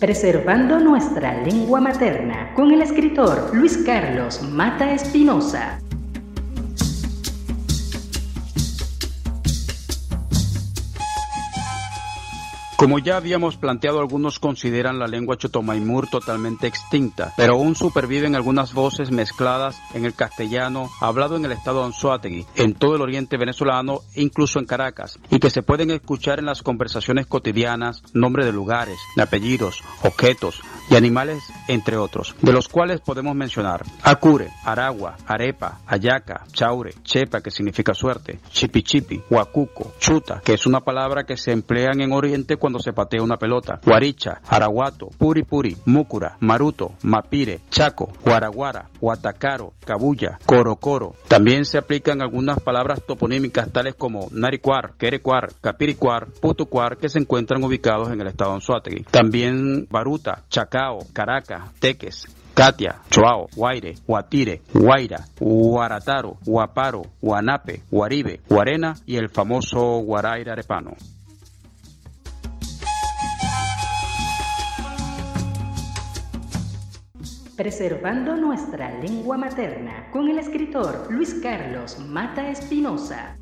Preservando nuestra lengua materna con el escritor Luis Carlos Mata Espinosa. Como ya habíamos planteado, algunos consideran la lengua chotomaimur totalmente extinta, pero aún superviven algunas voces mezcladas en el castellano hablado en el estado de Anzoátegui, en todo el oriente venezolano e incluso en Caracas, y que se pueden escuchar en las conversaciones cotidianas, nombre de lugares, de apellidos, objetos y animales, entre otros, de los cuales podemos mencionar Acure, Aragua, Arepa, Ayaca, Chaure, Chepa, que significa suerte, Chipichipi, Huacuco, Chuta, que es una palabra que se emplean en Oriente cuando se patea una pelota, Guaricha, Araguato, Puri Puri, Múcura, Maruto, Mapire, Chaco, Guaraguara, Huatacaro, Cabulla, Corocoro. También se aplican algunas palabras toponímicas tales como Naricuar, Querecuar, Capiricuar, Putucuar, que se encuentran ubicados en el estado de Anzuategui. También Baruta, Chacao, Caracas, Teques, Katia, Choao, Guaire, Guatire, Guaira, Guarataro, Guaparo, Guanape, Guaribe, Guarena y el famoso Guaraira Arepano. Preservando nuestra lengua materna con el escritor Luis Carlos Mata Espinosa.